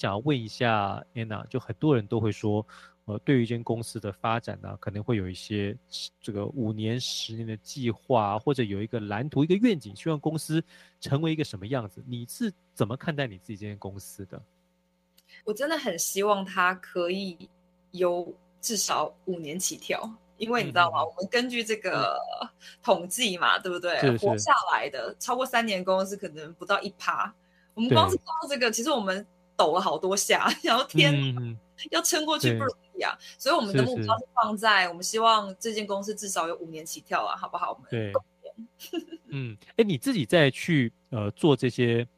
想要问一下 Anna，就很多人都会说，呃，对于一间公司的发展呢，可能会有一些这个五年、十年的计划，或者有一个蓝图、一个愿景，希望公司成为一个什么样子。你是怎么看待你自己这间公司的？我真的很希望它可以有至少五年起跳，因为你知道吗？我们根据这个统计嘛，对不对？活下来的超过三年公司可能不到一趴。我们光是靠这个，其实我们。抖了好多下，然后天要撑过去不容易啊，所以我们的目标是放在我们希望这间公司至少有五年起跳啊，好不好？对，嗯，哎，你自己在去呃做这些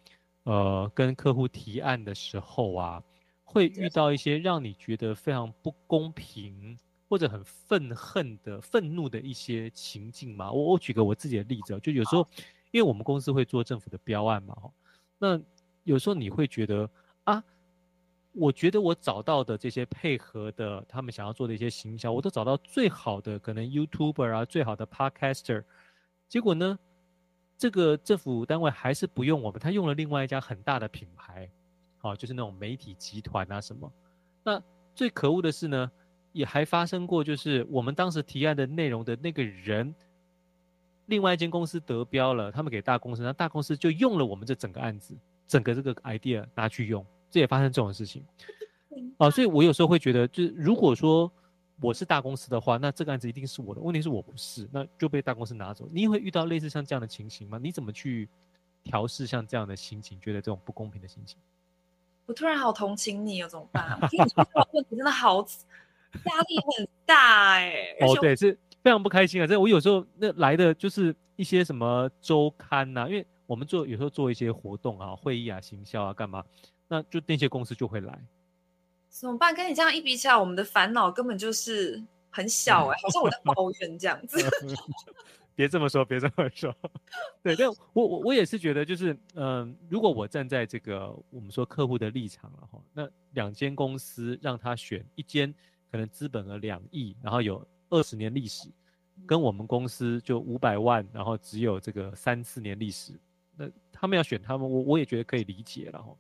呃跟客户提案的时候啊，会遇到一些让你觉得非常不公平或者很愤恨的愤怒的一些情境吗？我我举个我自己的例子，就有时候因为我们公司会做政府的标案嘛，那有时候你会觉得。啊，我觉得我找到的这些配合的，他们想要做的一些行销，我都找到最好的可能 YouTuber 啊，最好的 Podcaster，结果呢，这个政府单位还是不用我们，他用了另外一家很大的品牌，好，就是那种媒体集团啊什么。那最可恶的是呢，也还发生过，就是我们当时提案的内容的那个人，另外一间公司得标了，他们给大公司，那大公司就用了我们这整个案子。整个这个 idea 拿去用，这也发生这种事情，啊，所以我有时候会觉得，就是如果说我是大公司的话，那这个案子一定是我的。问题是我不是，那就被大公司拿走。你会遇到类似像这样的情形吗？你怎么去调试像这样的心情？觉得这种不公平的心情？我突然好同情你，怎么办？问题真的好 压力很大哎。哦，对，是非常不开心啊。这我有时候那来的就是一些什么周刊呐，因为。我们做有时候做一些活动啊、会议啊、行销啊，干嘛？那就那些公司就会来。怎么办？跟你这样一比起来，我们的烦恼根本就是很小哎，好像我在抱怨这样子。别这么说，别这么说。对，但我我我也是觉得，就是嗯，如果我站在这个我们说客户的立场了哈，那两间公司让他选一间，可能资本额两亿，然后有二十年历史，跟我们公司就五百万，然后只有这个三四年历史。那他们要选他们，我我也觉得可以理解了哈。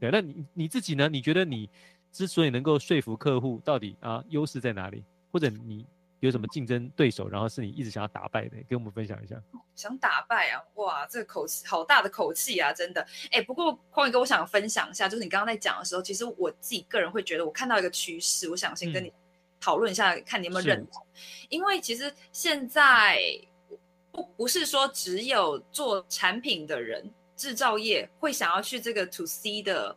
对，那你你自己呢？你觉得你之所以能够说服客户，到底啊优势在哪里？或者你有什么竞争对手，然后是你一直想要打败的，跟我们分享一下。想打败啊？哇，这个口气好大的口气啊！真的。哎，不过匡宇哥，我想分享一下，就是你刚刚在讲的时候，其实我自己个人会觉得，我看到一个趋势，我想先跟你讨论一下，看你有没有认同。因为其实现在。不不是说只有做产品的人，制造业会想要去这个 to C 的，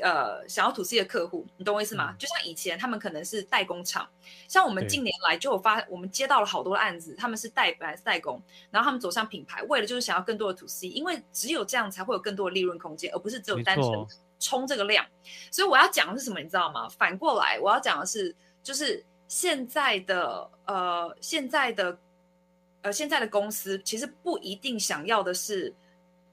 呃，想要 to C 的客户，你懂我意思吗？就像以前他们可能是代工厂，像我们近年来就有发，我们接到了好多案子，他们是代来代工，然后他们走向品牌，为了就是想要更多的 to C，因为只有这样才会有更多的利润空间，而不是只有单纯冲这个量。所以我要讲的是什么，你知道吗？反过来我要讲的是，就是现在的呃现在的。呃，现在的公司其实不一定想要的是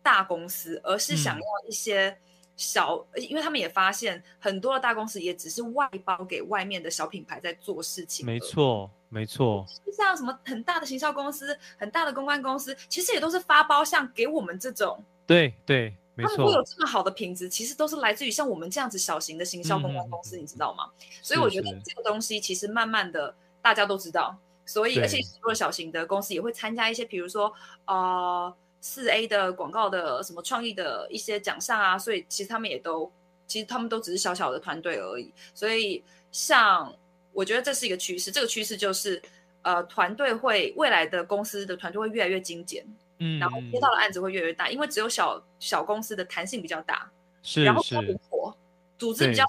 大公司，而是想要一些小，因为他们也发现很多的大公司也只是外包给外面的小品牌在做事情。没错，没错。像什么很大的行销公司、很大的公关公司，其实也都是发包像给我们这种。对对，没错。他们会有这么好的品质，其实都是来自于像我们这样子小型的行销公关公司，你知道吗？所以我觉得这个东西其实慢慢的大家都知道。所以，而且很多小型的公司也会参加一些，比如说，呃，四 A 的广告的什么创意的一些奖项啊。所以，其实他们也都，其实他们都只是小小的团队而已。所以，像我觉得这是一个趋势，这个趋势就是，呃，团队会未来的公司的团队会越来越精简，嗯，然后接到的案子会越来越大，因为只有小小公司的弹性比较大，是，然后比较灵活，组织比较，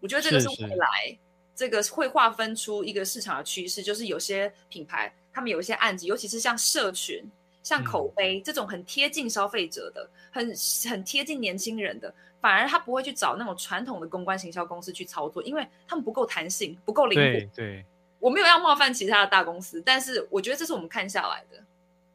我觉得这个是未来。这个会划分出一个市场的趋势，就是有些品牌他们有一些案子，尤其是像社群、像口碑这种很贴近消费者的、很很贴近年轻人的，反而他不会去找那种传统的公关行销公司去操作，因为他们不够弹性、不够灵活。对，我没有要冒犯其他的大公司，但是我觉得这是我们看下来的。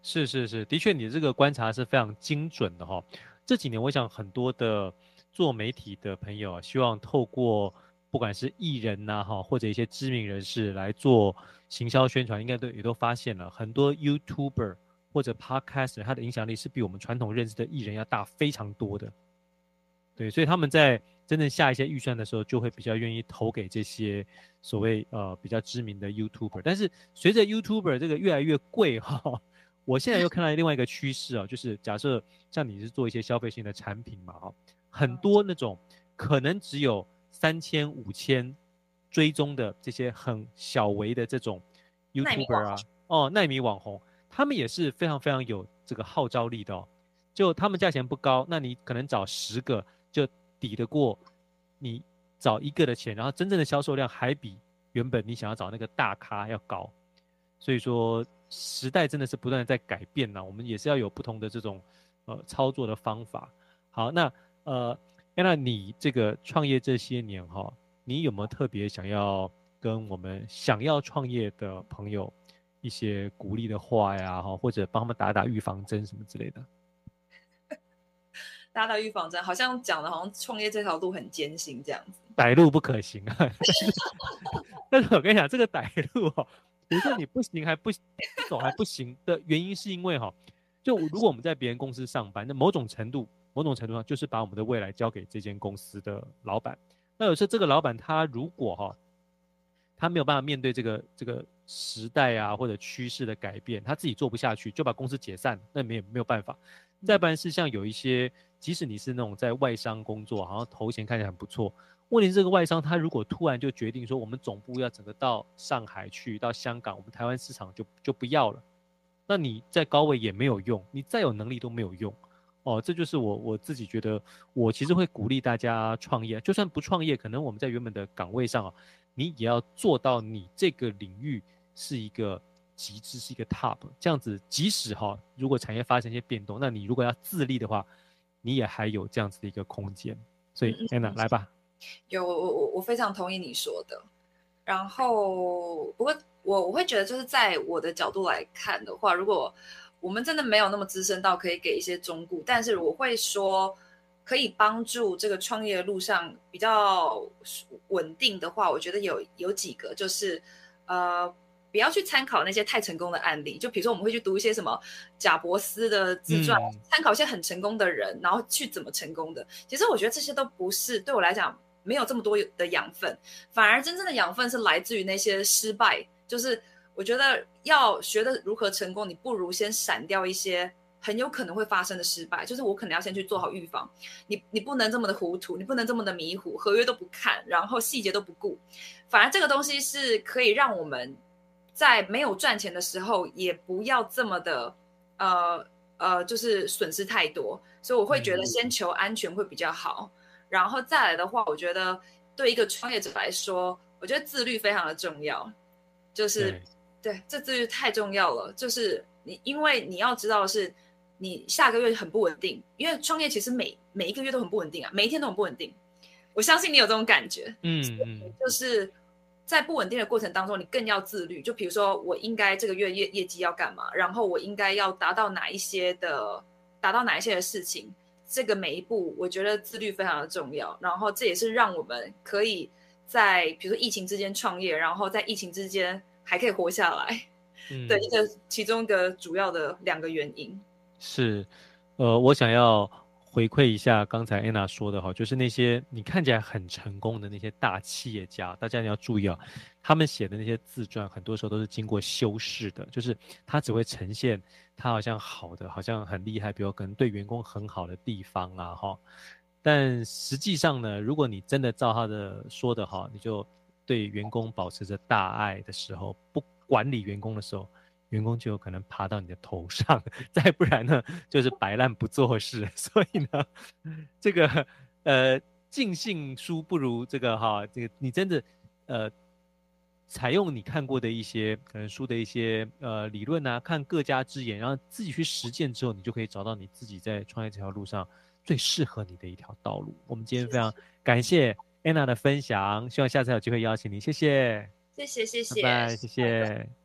是是是，的确，你这个观察是非常精准的哈。这几年，我想很多的做媒体的朋友啊，希望透过。不管是艺人呐，哈，或者一些知名人士来做行销宣传，应该都也都发现了很多 YouTuber 或者 Podcaster，他的影响力是比我们传统认识的艺人要大非常多的。对，所以他们在真正下一些预算的时候，就会比较愿意投给这些所谓呃比较知名的 YouTuber。但是随着 YouTuber 这个越来越贵哈，我现在又看到另外一个趋势啊，就是假设像你是做一些消费性的产品嘛哈，很多那种可能只有三千五千追踪的这些很小微的这种 YouTuber 啊，哦，奈米网红，他们也是非常非常有这个号召力的哦。就他们价钱不高，那你可能找十个就。抵得过你找一个的钱，然后真正的销售量还比原本你想要找那个大咖要高，所以说时代真的是不断的在改变呢。我们也是要有不同的这种呃操作的方法。好，那呃，那你这个创业这些年哈，你有没有特别想要跟我们想要创业的朋友一些鼓励的话呀？哈，或者帮他们打打预防针什么之类的？打打预防针，好像讲的好像创业这条路很艰辛这样子，歹路不可行啊。但是我跟你讲，这个歹路哦，比如说你不行还不走还不行的原因，是因为哈，就如果我们在别人公司上班，那某种程度某种程度上就是把我们的未来交给这间公司的老板。那有时候这个老板他如果哈，他没有办法面对这个这个时代啊或者趋势的改变，他自己做不下去，就把公司解散，那没有没有办法。再不然是像有一些。即使你是那种在外商工作，好像头衔看起来很不错，问题是这个外商他如果突然就决定说，我们总部要整个到上海去，到香港，我们台湾市场就就不要了，那你在高位也没有用，你再有能力都没有用，哦，这就是我我自己觉得，我其实会鼓励大家创业，就算不创业，可能我们在原本的岗位上啊，你也要做到你这个领域是一个极致，是一个 top，这样子，即使哈，如果产业发生一些变动，那你如果要自立的话。你也还有这样子的一个空间，所以 Anna 来吧。有我我我非常同意你说的。然后不过我我会觉得就是在我的角度来看的话，如果我们真的没有那么资深到可以给一些忠告，但是我会说可以帮助这个创业路上比较稳定的话，我觉得有有几个就是呃。不要去参考那些太成功的案例，就比如说我们会去读一些什么贾伯斯的自传，参考一些很成功的人，然后去怎么成功的。其实我觉得这些都不是对我来讲没有这么多的养分，反而真正的养分是来自于那些失败。就是我觉得要学的如何成功，你不如先闪掉一些很有可能会发生的失败。就是我可能要先去做好预防，你你不能这么的糊涂，你不能这么的迷糊，合约都不看，然后细节都不顾。反而这个东西是可以让我们。在没有赚钱的时候，也不要这么的，呃呃，就是损失太多。所以我会觉得先求安全会比较好。然后再来的话，我觉得对一个创业者来说，我觉得自律非常的重要。就是对，这自律太重要了。就是你，因为你要知道是，你下个月很不稳定，因为创业其实每每一个月都很不稳定啊，每一天都很不稳定。我相信你有这种感觉。嗯嗯，就是。在不稳定的过程当中，你更要自律。就比如说，我应该这个月业业绩要干嘛？然后我应该要达到哪一些的，达到哪一些的事情？这个每一步，我觉得自律非常的重要。然后这也是让我们可以在比如说疫情之间创业，然后在疫情之间还可以活下来的一个其中一个主要的两个原因。是，呃，我想要。回馈一下刚才安娜说的哈，就是那些你看起来很成功的那些大企业家，大家你要注意啊，他们写的那些自传，很多时候都是经过修饰的，就是他只会呈现他好像好的，好像很厉害，比如可能对员工很好的地方啊哈，但实际上呢，如果你真的照他的说的哈，你就对员工保持着大爱的时候，不管理员工的时候。员工就有可能爬到你的头上，再不然呢，就是摆烂不做事。所以呢，这个呃，尽信书不如这个哈，这个你真的呃，采用你看过的一些可能书的一些呃理论啊，看各家之言，然后自己去实践之后，你就可以找到你自己在创业这条路上最适合你的一条道路。我们今天非常感谢 Anna 的分享，希望下次有机会邀请你，谢谢，谢谢，谢谢，拜拜，谢谢。